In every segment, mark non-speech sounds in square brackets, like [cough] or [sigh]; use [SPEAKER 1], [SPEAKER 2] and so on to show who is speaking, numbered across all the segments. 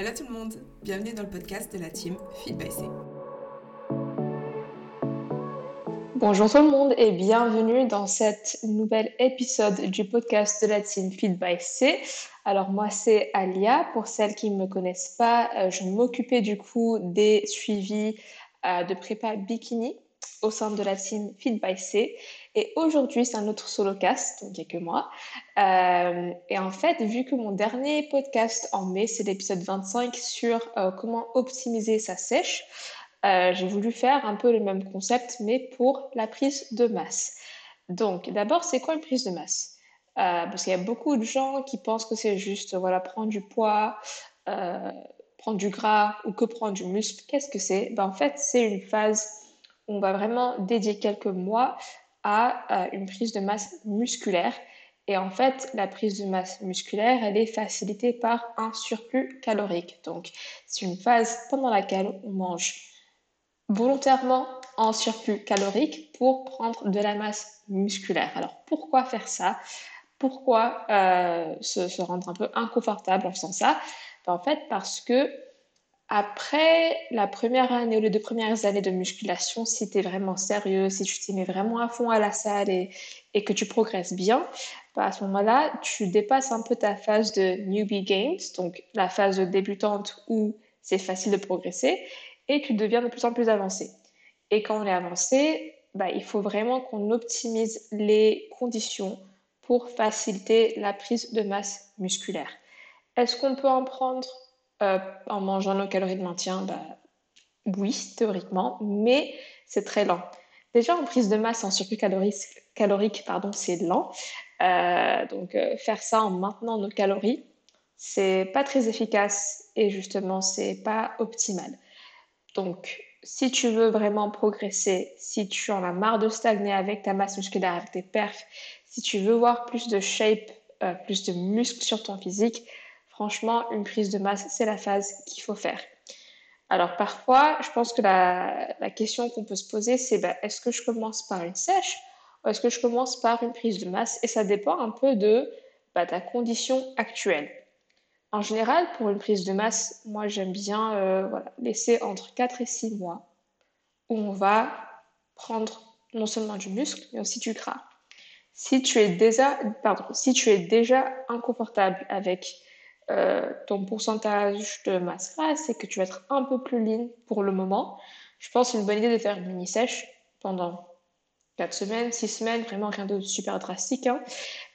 [SPEAKER 1] Hello tout le monde, bienvenue dans le podcast de la team Feed by C.
[SPEAKER 2] Bonjour tout le monde et bienvenue dans cet nouvel épisode du podcast de la team Feed by C. Alors moi c'est Alia, pour celles qui ne me connaissent pas, euh, je m'occupais du coup des suivis euh, de prépa bikini au sein de la team Feed by C. Et aujourd'hui, c'est un autre solocast, donc il n'y a que moi. Euh, et en fait, vu que mon dernier podcast en mai, c'est l'épisode 25 sur euh, comment optimiser sa sèche, euh, j'ai voulu faire un peu le même concept, mais pour la prise de masse. Donc, d'abord, c'est quoi une prise de masse? Parce qu'il y a beaucoup de gens qui pensent que c'est juste voilà, prendre du poids, prendre du gras ou que prendre du muscle. Qu'est-ce que c'est? Ben, En fait, c'est une phase où on va vraiment dédier quelques mois à une prise de masse musculaire. Et en fait, la prise de masse musculaire, elle est facilitée par un surplus calorique. Donc, c'est une phase pendant laquelle on mange volontairement en surplus calorique pour prendre de la masse musculaire. Alors, pourquoi faire ça? Pourquoi euh, se, rendre un peu inconfortable en faisant ça? Ben, En fait, parce que après la première année ou les deux premières années de musculation, si tu es vraiment sérieux, si tu t'y mets vraiment à fond à la salle et, que tu progresses bien, bah à ce moment-là, tu dépasses un peu ta phase de newbie games, donc la phase de débutante où c'est facile de progresser, et tu deviens de plus en plus avancé. Et quand on est avancé, bah, il faut vraiment qu'on optimise les conditions pour faciliter la prise de masse musculaire. Est-ce qu'on peut en prendre euh, en mangeant nos calories de maintien, bah, oui, théoriquement, mais c'est très lent. Déjà, en prise de masse en surplus calorique, pardon, c'est lent. Euh, donc, euh, faire ça en maintenant nos calories, c'est pas très efficace et justement, c'est pas optimal. Donc, si tu veux vraiment progresser, si tu en as marre de stagner avec ta masse musculaire, avec tes perfs, si tu veux voir plus de shape, plus de muscles sur ton physique, franchement, une prise de masse, c'est la phase qu'il faut faire. Alors parfois, je pense que la, question qu'on peut se poser, c'est ben, est-ce que je commence par une sèche ou est-ce que je commence par une prise de masse? Et ça dépend un peu de ben, ta condition actuelle. En général, pour une prise de masse, moi j'aime bien euh, laisser entre 4 et 6 mois où on va prendre non seulement du muscle, mais aussi du gras. Si tu es déjà, pardon, si tu es déjà inconfortable avec euh, ton pourcentage de masse grasse et que tu vas être un peu plus lean pour le moment, je pense une bonne idée de faire une mini-sèche pendant 4 semaines, 6 semaines, vraiment rien de super drastique. Hein.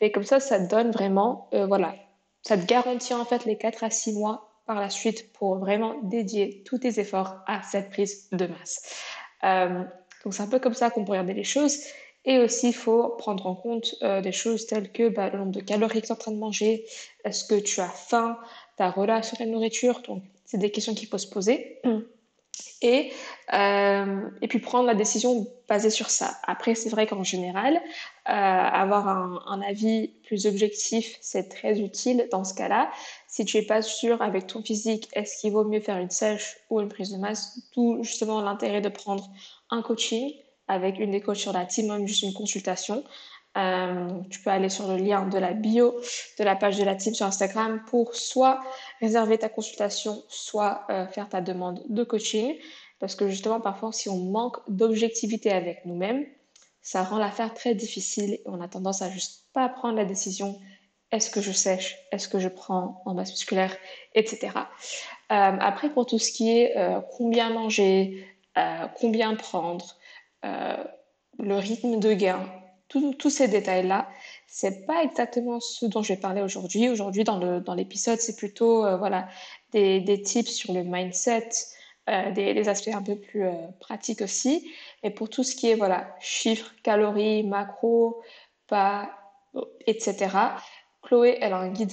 [SPEAKER 2] Et comme ça, ça te donne vraiment, euh, voilà, ça te garantit en fait les 4 à 6 mois par la suite pour vraiment dédier tous tes efforts à cette prise de masse. Euh, donc c'est un peu comme ça qu'on peut regarder les choses. Et aussi, il faut prendre en compte euh, des choses telles que bah, le nombre de calories que tu es en train de manger, est-ce que tu as faim, ta relation à la nourriture. Donc, c'est des questions qu'il faut se poser. Et, euh, et puis prendre la décision basée sur ça. Après, c'est vrai qu'en général, euh, avoir un, un, avis plus objectif, c'est très utile dans ce cas-là. Si tu n'es pas sûr avec ton physique, est-ce qu'il vaut mieux faire une sèche ou une prise de masse, tout justement l'intérêt de prendre un coaching avec une des coachs sur la team, même juste une consultation. Euh, tu peux aller sur le lien de la bio de la page de la team sur Instagram pour soit réserver ta consultation, soit euh, faire ta demande de coaching. Parce que justement, parfois, si on manque d'objectivité avec nous-mêmes, ça rend l'affaire très difficile et on a tendance à juste pas prendre la décision est-ce que je sèche, est-ce que je prends en masse musculaire, etc. Euh, après, pour tout ce qui est combien manger, combien prendre, le rythme de gain, tous ces détails-là, c'est pas exactement ce dont je vais parler aujourd'hui. Aujourd'hui, dans l'épisode, c'est plutôt euh, voilà, des, des, tips sur le mindset, euh, des, aspects un peu plus pratiques aussi. Et pour tout ce qui est voilà, chiffres, calories, macros, pas, etc., Chloé, elle a un guide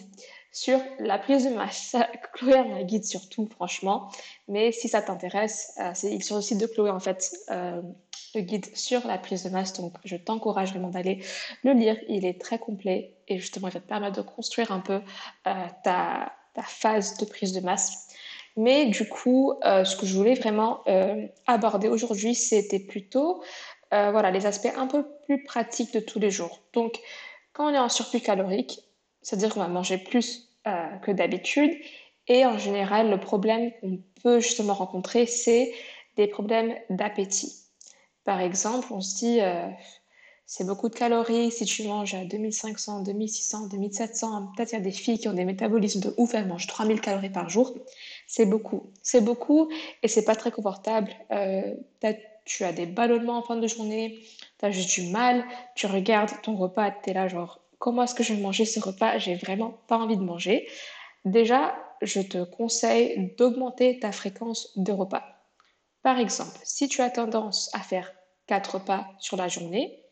[SPEAKER 2] sur la prise de masse. [laughs] Chloé a un guide sur tout, franchement. Mais si ça t'intéresse, c'est sur le site de Chloé, en fait le guide sur la prise de masse. Donc, je t'encourage vraiment d'aller le lire. Il est très complet et justement, il va te permettre de construire un peu euh, ta, phase de prise de masse. Mais du coup, euh, ce que je voulais vraiment euh, aborder aujourd'hui, c'était plutôt voilà, les aspects un peu plus pratiques de tous les jours. Donc, quand on est en surplus calorique, c'est-à-dire qu'on va manger plus que d'habitude, Et en général, le problème qu'on peut justement rencontrer, c'est des problèmes d'appétit. Par exemple, on se dit, euh, c'est beaucoup de calories. Si tu manges à 2500, 2600, 2700, peut-être il y a des filles qui ont des métabolismes de ouf, elles mangent 3000 calories par jour. C'est beaucoup. C'est beaucoup et c'est pas très confortable. Euh, tu as des ballonnements en fin de journée, tu as juste du mal, tu regardes ton repas, tu es là genre, comment est-ce que je vais manger ce repas? J'ai vraiment pas envie de manger. Déjà, je te conseille d'augmenter ta fréquence de repas. Par exemple, si tu as tendance à faire 4 repas sur la journée,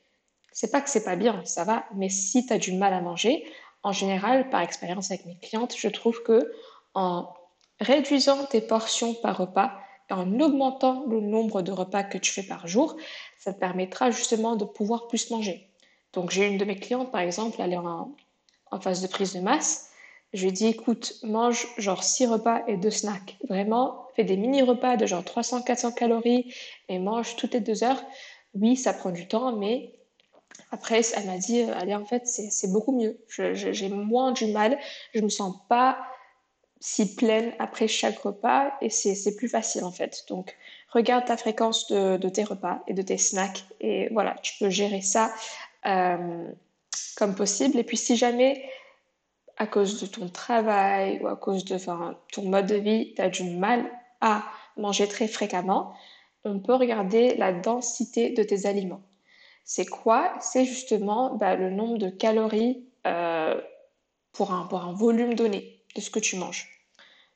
[SPEAKER 2] c'est pas que c'est pas bien, ça va, mais si tu as du mal à manger, en général, par expérience avec mes clientes, je trouve que en réduisant tes portions par repas et en augmentant le nombre de repas que tu fais par jour, ça te permettra justement de pouvoir plus manger. Donc j'ai une de mes clientes, par exemple, elle est en phase de prise de masse. Je lui dis, écoute, mange genre 6 repas et 2 snacks. Vraiment, fais des mini-repas de genre 300-400 calories et mange toutes les deux heures. Oui, ça prend du temps, mais après, elle m'a dit, euh, allez, en fait, c'est beaucoup mieux. J'ai moins du mal. Je me sens pas si pleine après chaque repas et c'est plus facile, en fait. Donc, regarde ta fréquence de, tes repas et de tes snacks et voilà, tu peux gérer ça euh, comme possible. Et puis, si jamais, à cause de ton travail ou à cause de ton mode de vie, tu as du mal à manger très fréquemment, on peut regarder la densité de tes aliments. C'est quoi? C'est justement bah, le nombre de calories euh, pour, un, volume donné de ce que tu manges.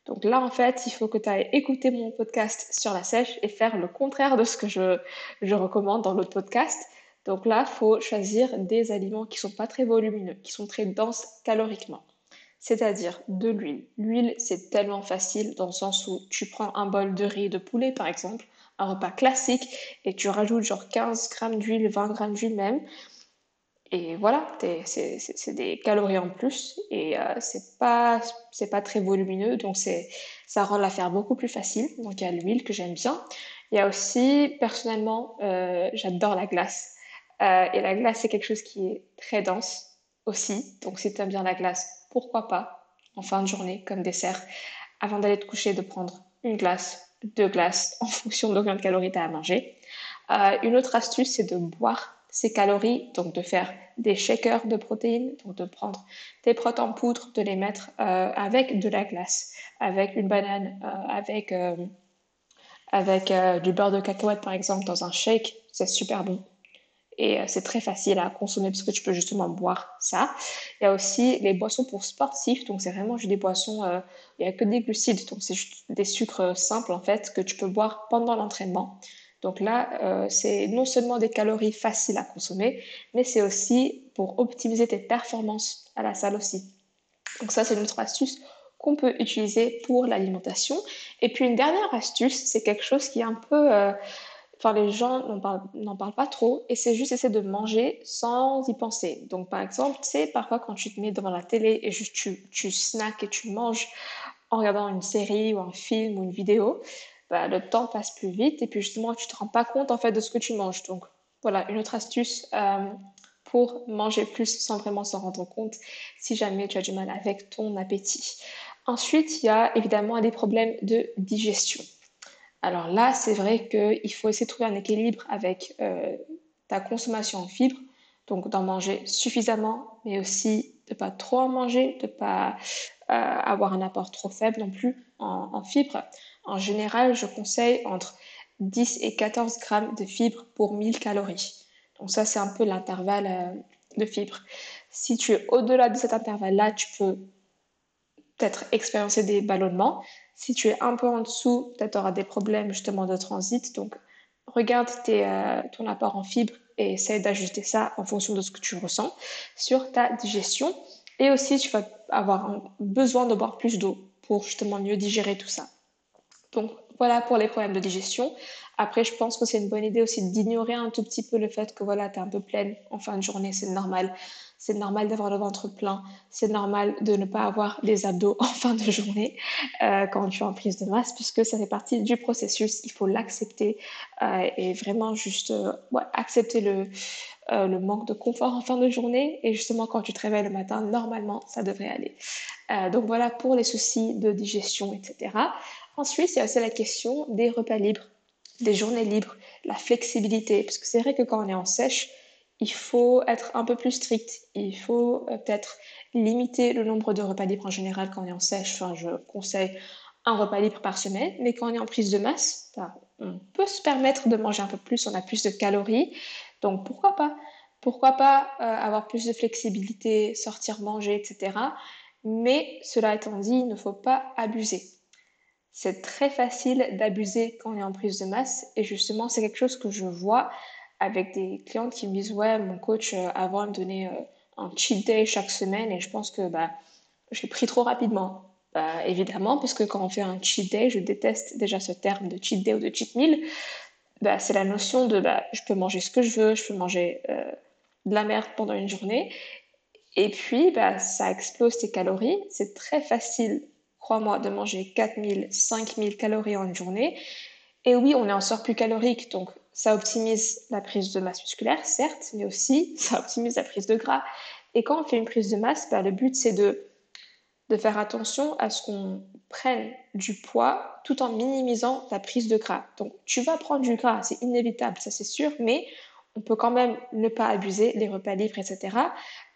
[SPEAKER 2] Donc là, en fait, il faut que tu ailles écouter mon podcast sur la sèche et faire le contraire de ce que je, je recommande dans l'autre podcast. Donc là, il faut choisir des aliments qui ne sont pas très volumineux, qui sont très denses caloriquement. C'est-à-dire de l'huile. L'huile, c'est tellement facile dans le sens où tu prends un bol de riz de poulet, par exemple, un repas classique et tu rajoutes genre 15 grammes d'huile, 20 grammes d'huile même. Et voilà, c'est des calories en plus et euh, c'est pas, pas très volumineux, donc ça rend l'affaire beaucoup plus facile. Donc il y a l'huile que j'aime bien. Il y a aussi, personnellement, euh, j'adore la glace. Euh, et la glace, c'est quelque chose qui est très dense aussi. Donc si tu aimes bien la glace, pourquoi pas, en fin de journée, comme dessert, avant d'aller te coucher, de prendre une glace de glace [laughs] en fonction de combien de calories tu as à manger. Euh, une autre astuce, c'est de boire ces calories, donc de faire des shakers de protéines, donc de prendre tes protéines en poudre, de les mettre euh, avec de la glace, avec une banane, euh, avec, avec du beurre de cacahuète par exemple dans un shake, c'est super bon. Et c'est très facile à consommer parce que tu peux justement boire ça. Il y a aussi les boissons pour sportifs, donc c'est vraiment juste des boissons il n'y a que des glucides, donc c'est juste des sucres simples en fait que tu peux boire pendant l'entraînement. Donc là, euh, c'est non seulement des calories faciles à consommer, mais c'est aussi pour optimiser tes performances à la salle aussi. Donc ça, c'est une autre astuce qu'on peut utiliser pour l'alimentation. Et puis une dernière astuce, c'est quelque chose qui est un peu... Euh, enfin, les gens n'en parlent, pas trop, et c'est juste essayer de manger sans y penser. Donc par exemple, tu sais, parfois quand tu te mets devant la télé et juste tu, tu snacks et tu manges en regardant une série ou un film ou une vidéo, bah, le temps passe plus vite et puis justement tu te rends pas compte en fait de ce que tu manges. Donc voilà une autre astuce euh, pour manger plus sans vraiment s'en rendre compte si jamais tu as du mal avec ton appétit. Ensuite, il y a évidemment des problèmes de digestion. Alors là, c'est vrai qu'il faut essayer de trouver un équilibre avec euh, ta consommation en fibres, donc d'en manger suffisamment, mais aussi de pas trop en manger, de pas euh, avoir un apport trop faible non plus en, fibres. En général, je conseille entre 10 et 14 grammes de fibres pour 1000 calories. Donc ça, c'est un peu l'intervalle euh, de fibres. Si tu es au-delà de cet intervalle-là, tu peux peut-être expérimenter des ballonnements. Si tu es un peu en dessous, peut-être tu auras des problèmes justement de transit. Donc, regarde euh, ton apport en fibres et essaie d'ajuster ça en fonction de ce que tu ressens sur ta digestion. Et aussi, tu vas avoir besoin de boire plus d'eau pour justement mieux digérer tout ça. Donc voilà pour les problèmes de digestion. Après, je pense que c'est une bonne idée aussi d'ignorer un tout petit peu le fait que voilà, tu es un peu pleine en fin de journée, c'est normal. C'est normal d'avoir le ventre plein, c'est normal de ne pas avoir des abdos [laughs] en fin de journée euh, quand tu es en prise de masse, puisque ça fait partie du processus, il faut l'accepter euh, et vraiment juste euh, accepter le, le manque de confort en fin de journée. Et justement, quand tu te réveilles le matin, normalement, ça devrait aller. Donc voilà pour les soucis de digestion, etc. Ensuite, il y a aussi la question des repas libres, des journées libres, la flexibilité. Parce que c'est vrai que quand on est en sèche, il faut être un peu plus strict. Il faut euh, peut-être limiter le nombre de repas libres en général quand on est en sèche. Je conseille un repas libre par semaine, mais quand on est en prise de masse, bah, on peut se permettre de manger un peu plus, on a plus de calories, donc pourquoi pas? Pourquoi pas euh, avoir plus de flexibilité, sortir manger, etc. Mais cela étant dit, il ne faut pas abuser. C'est très facile d'abuser quand on est en prise de masse, et justement, c'est quelque chose que je vois avec des clientes qui me disent Ouais, mon coach, euh, avant, me donnait euh, un cheat day chaque semaine, et je pense que bah, j'ai pris trop rapidement. Bah, évidemment, puisque quand on fait un cheat day, je déteste déjà ce terme de cheat day ou de cheat meal. Bah, c'est la notion de bah, je peux manger ce que je veux, je peux manger euh, de la merde pendant une journée. Et puis, bah, ça explose tes calories. C'est très facile, crois-moi, de manger 4000, 5000 calories en une journée. Et oui, on est en surplus calorique, donc ça optimise la prise de masse musculaire, certes, mais aussi [laughs] ça optimise la prise de gras. Et quand on fait une prise de masse, bah, le but c'est de faire attention à ce qu'on prenne du poids tout en minimisant ta prise de gras. Donc tu vas prendre du gras, c'est inévitable, ça c'est sûr, mais on peut quand même ne pas abuser les repas libres, etc.,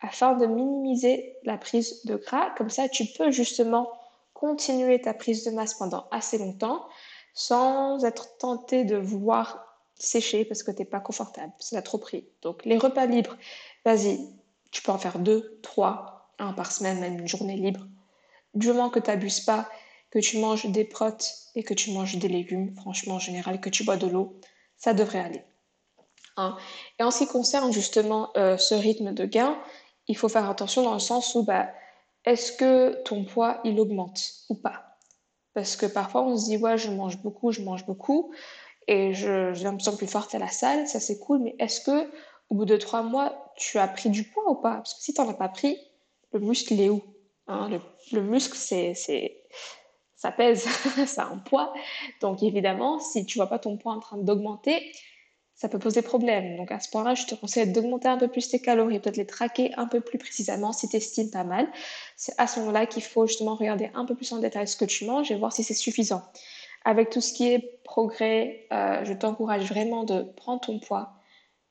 [SPEAKER 2] afin de minimiser la prise de gras. Comme ça, tu peux justement continuer ta prise de masse pendant assez longtemps sans être tenté de vouloir sécher parce que tu n'es pas confortable, ça a trop pris. Donc les repas libres, vas-y, tu peux en faire deux, trois, un par semaine, même une journée libre du moment que tu n'abuses pas, que tu manges des protes et que tu manges des légumes, franchement en général, que tu bois de l'eau, ça devrait aller. Hein. Et en ce qui concerne justement euh, ce rythme de gain, il faut faire attention dans le sens où bah, est-ce que ton poids il augmente ou pas? Parce que parfois on se dit ouais je mange beaucoup, je mange beaucoup et je, je me sens plus forte à la salle, ça c'est cool, mais est-ce que au bout de trois mois tu as pris du poids ou pas? Parce que si tu n'en as pas pris, le muscle est où? Hein, le, muscle, c'est, ça pèse, [laughs] ça a un poids. Donc évidemment, si tu vois pas ton poids en train d'augmenter, ça peut poser problème. Donc à ce point-là, je te conseille d'augmenter un peu plus tes calories, peut-être les traquer un peu plus précisément si tu estimes pas mal. C'est à ce moment-là qu'il faut justement regarder un peu plus en détail ce que tu manges et voir si c'est suffisant. Avec tout ce qui est progrès, euh, je t'encourage vraiment de prendre ton poids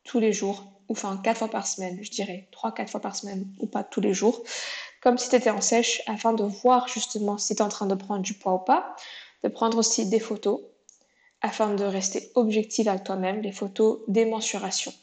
[SPEAKER 2] tous les jours, ou enfin quatre fois par semaine, je dirais, trois, quatre fois par semaine, ou pas tous les jours comme si tu étais en sèche, afin de voir justement si tu es en train de prendre du poids ou pas, de prendre aussi des photos, afin de rester objective avec toi-même, les photos des mensurations.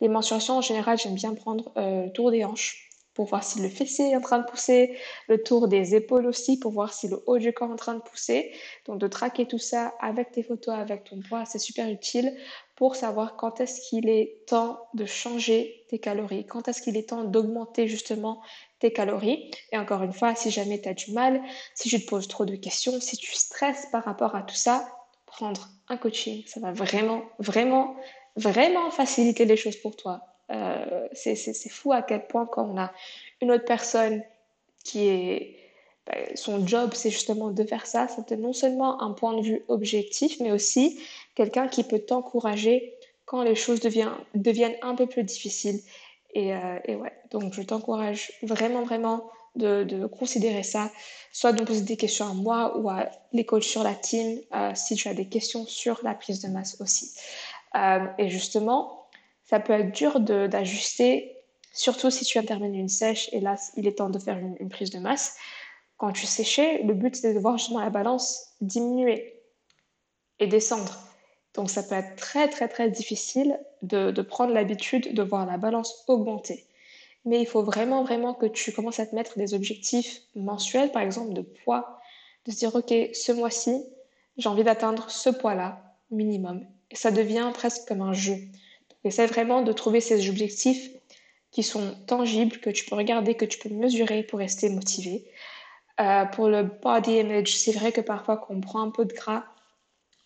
[SPEAKER 2] Les mensurations, en général, j'aime bien prendre euh, le tour des hanches pour voir si le fessier est en train de pousser, le tour des épaules aussi pour voir si le haut du corps est en train de pousser. Donc de traquer tout ça avec tes photos, avec ton poids, c'est super utile pour savoir quand est-ce qu'il est temps de changer tes calories, quand est-ce qu'il est temps d'augmenter justement tes calories. Et encore une fois, si jamais tu as du mal, si je te pose trop de questions, si tu stresses par rapport à tout ça, prendre un coaching, ça va vraiment, vraiment, vraiment faciliter les choses pour toi. Euh, c'est fou à quel point quand on a une autre personne qui est... Bah, son job, c'est justement de faire ça, te non seulement un point de vue objectif, mais aussi quelqu'un qui peut t'encourager quand les choses deviennent, deviennent un peu plus difficiles. Et, euh, et ouais, donc je t'encourage vraiment, vraiment de, de, considérer ça, soit de me poser des questions à moi ou à les coachs sur la team euh, si tu as des questions sur la prise de masse aussi. Euh, et justement, ça peut être dur d'ajuster, surtout si tu interviens une sèche et là, il est temps de faire une, prise de masse. Quand tu séchais, le but c'est de voir justement la balance diminuer et descendre. Donc ça peut être très très très difficile de, prendre l'habitude de voir la balance augmenter. Mais il faut vraiment vraiment que tu commences à te mettre des objectifs mensuels, par exemple de poids, de se dire ok ce mois-ci j'ai envie d'atteindre ce poids-là minimum. Et ça devient presque comme un jeu. Essaie vraiment de trouver ces objectifs qui sont tangibles, que tu peux regarder, que tu peux mesurer pour rester motivé. Euh, pour le body image, c'est vrai que parfois quand on prend un peu de gras,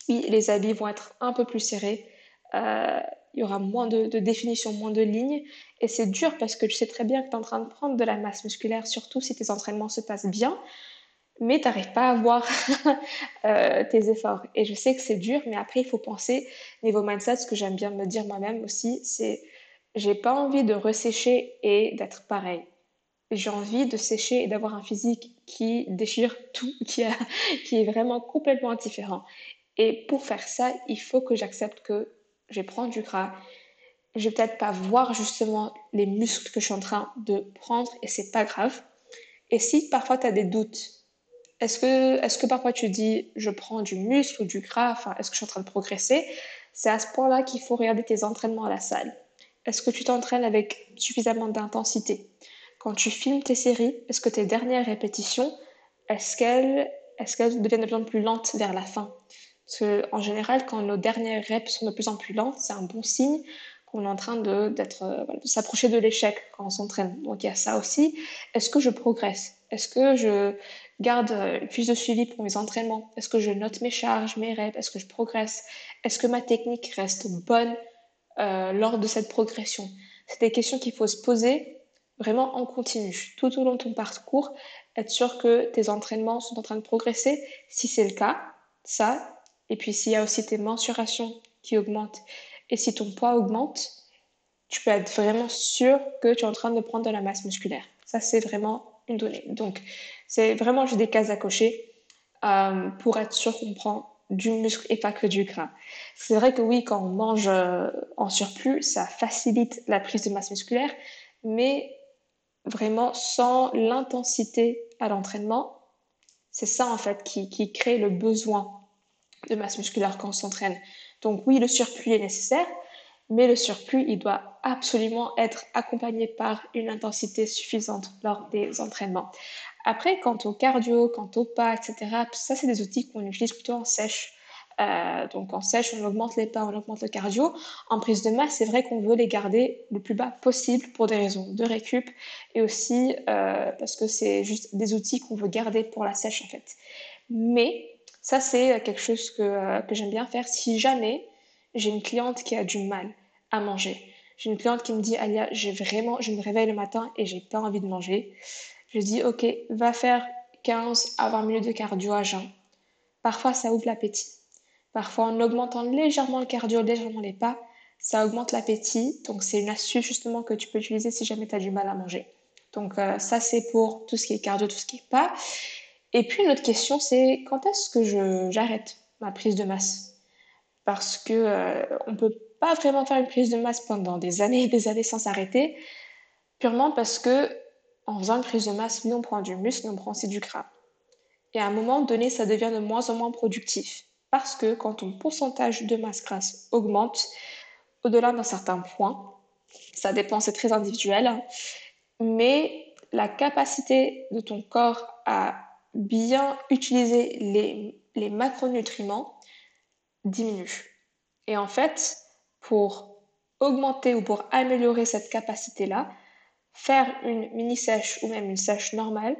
[SPEAKER 2] oui, les habits vont être un peu plus serrés. Euh, il y aura moins de, définition, moins de lignes. Et c'est dur parce que tu sais très bien que tu es en train de prendre de la masse musculaire, surtout si tes entraînements se passent bien, mais tu n'arrives pas à voir [laughs] euh, tes efforts. Et je sais que c'est dur, mais après, il faut penser, niveau mindset, ce que j'aime bien me dire moi-même aussi, c'est j'ai pas envie de ressécher et d'être pareil. J'ai envie de sécher et d'avoir un physique qui déchire tout, [laughs] qui, est vraiment complètement différent. Et pour faire ça, il faut que j'accepte que je vais prendre du gras. Je vais peut-être pas voir justement les muscles que je suis en train de prendre et c'est pas grave. Et si parfois tu as des doutes, est-ce que, est que parfois tu dis je prends du muscle ou du gras, est-ce que je suis en train de progresser? C'est à ce point-là qu'il faut regarder tes entraînements à la salle. Est-ce que tu t'entraînes avec suffisamment d'intensité? Quand tu filmes tes séries, est-ce que tes dernières répétitions, est-ce qu'elles est deviennent de plus en plus lentes vers la fin? Parce qu'en général, quand nos dernières reps sont de plus en plus lentes, c'est un bon signe qu'on est en train de, euh, de s'approcher de l'échec quand on s'entraîne. Donc il y a ça aussi. Est-ce que je progresse? Est-ce que je garde euh, plus de suivi pour mes entraînements? Est-ce que je note mes charges, mes reps? Est-ce que je progresse? Est-ce que ma technique reste bonne euh, lors de cette progression? C'est des questions qu'il faut se poser vraiment en continu, tout au long de ton parcours, être sûr que tes entraînements sont en train de progresser. Si c'est le cas, ça, et puis s'il y a aussi tes mensurations qui augmentent, et si ton poids augmente, tu peux être vraiment sûr que tu es en train de prendre de la masse musculaire. Ça, c'est vraiment une donnée. Donc, c'est vraiment juste des cases à cocher euh, pour être sûr qu'on prend du muscle et pas que du gras. C'est vrai que oui, quand on mange euh, en surplus, ça facilite la prise de masse musculaire, mais vraiment sans l'intensité à l'entraînement, c'est ça en fait qui, qui, crée le besoin de masse musculaire quand on s'entraîne. Donc oui, le surplus est nécessaire, mais le surplus, il doit absolument être accompagné par une intensité suffisante lors des entraînements. Après, quant au cardio, quant au pas, etc., ça, c'est des outils qu'on utilise plutôt en sèche. Euh, donc en sèche, on augmente les pas, on augmente le cardio. En prise de masse, c'est vrai qu'on veut les garder le plus bas possible pour des raisons de récup et aussi euh, parce que c'est juste des outils qu'on veut garder pour la sèche en fait. Mais ça, c'est quelque chose que, euh, que j'aime bien faire si jamais j'ai une cliente qui a du mal manger. J'ai une cliente qui me dit Alia, j'ai vraiment, je me réveille le matin et j'ai pas envie de manger. Je dis ok, va faire 15 à 20 minutes de cardio à jeun. Parfois, ça ouvre l'appétit. Parfois, en augmentant légèrement le cardio, légèrement les pas, ça augmente l'appétit. Donc, c'est une astuce justement que tu peux utiliser si jamais tu as du mal à manger. Donc, euh, ça, c'est pour tout ce qui est cardio, tout ce qui est pas. Et puis, une autre question, c'est quand est-ce que j'arrête ma prise de masse? Parce que euh, on peut pas vraiment faire une prise de masse pendant des années et des années sans s'arrêter, purement parce que en faisant une prise de masse, oui, on prend du muscle, mais on prend aussi du gras. Et à un moment donné, ça devient de moins en moins productif. Parce que quand ton pourcentage de masse grasse augmente, au-delà d'un certain point, ça dépend, c'est très individuel, mais la capacité de ton corps à bien utiliser les, les macronutriments diminue. Et en fait, pour augmenter ou pour améliorer cette capacité-là, faire une mini sèche ou même une sèche normale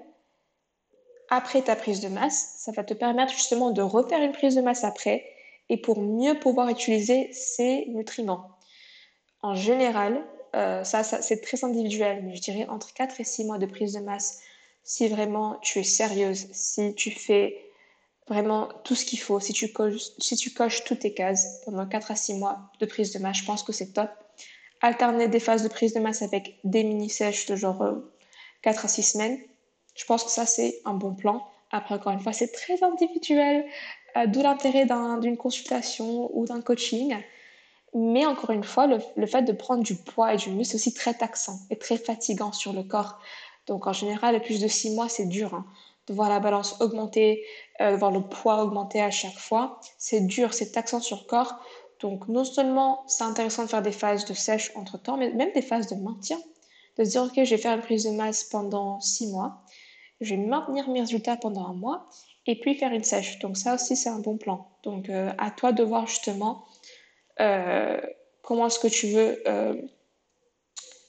[SPEAKER 2] après ta prise de masse, ça va te permettre justement de refaire une prise de masse après et pour mieux pouvoir utiliser ces nutriments. En général, euh, ça, c'est très individuel, mais je dirais entre 4 et 6 mois de prise de masse si vraiment tu es sérieuse, si tu fais vraiment tout ce qu'il faut, si tu, coches, si tu coches toutes tes cases pendant 4 à 6 mois de prise de masse, je pense que c'est top. Alterner des phases de prise de masse avec des mini-sèches de genre 4 euh, à 6 semaines, je pense que ça, c'est un bon plan. Après, encore une fois, c'est très individuel, euh, d'où l'intérêt d'une consultation ou d'un coaching. Mais encore une fois, le, le, fait de prendre du poids et du muscle, c'est aussi très taxant et très fatigant sur le corps. Donc en général, plus de 6 mois, c'est dur. Hein. De voir la balance augmenter, euh, voir le poids augmenter à chaque fois, c'est dur, c'est taxant sur le corps. Donc non seulement c'est intéressant de faire des phases de sèche entre temps, mais même des phases de maintien. De se dire, ok, je vais faire une prise de masse pendant 6 mois, je vais maintenir mes résultats pendant un mois, et puis faire une sèche. Donc ça aussi, c'est un bon plan. Donc euh, à toi de voir justement euh, comment est-ce que tu veux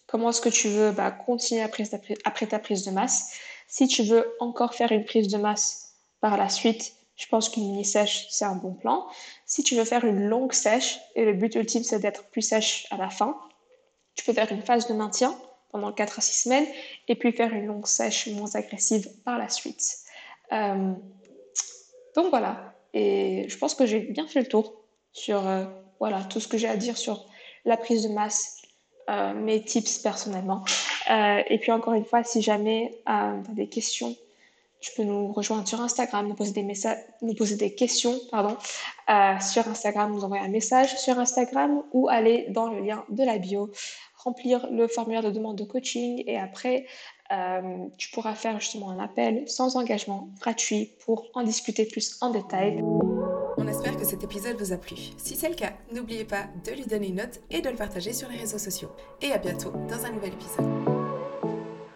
[SPEAKER 2] comment est-ce que tu veux bah, continuer après ta prise de masse. Si tu veux encore faire une prise de masse par la suite, je pense qu'une mini sèche, c'est un bon plan. Si tu veux faire une longue sèche, et le but ultime, c'est d'être plus sèche à la fin, tu peux faire une phase de maintien pendant 4 à 6 semaines, et puis faire une longue sèche moins agressive par la suite. Euh, donc voilà, et je pense que j'ai bien fait le tour sur euh, voilà, tout ce que j'ai à dire sur la prise de masse, mes tips personnellement. et puis encore une fois, si jamais tu as des questions tu peux nous rejoindre sur Instagram, nous poser des, messages, nous poser des questions pardon, euh, sur Instagram, nous envoyer un message sur Instagram ou aller dans le lien de la bio, remplir le formulaire de demande de coaching et après, euh, tu pourras faire justement un appel sans engagement gratuit pour en discuter plus en détail.
[SPEAKER 1] On espère que cet épisode vous a plu. Si c'est le cas, n'oubliez pas de lui donner une note et de le partager sur les réseaux sociaux. Et à bientôt dans un nouvel épisode.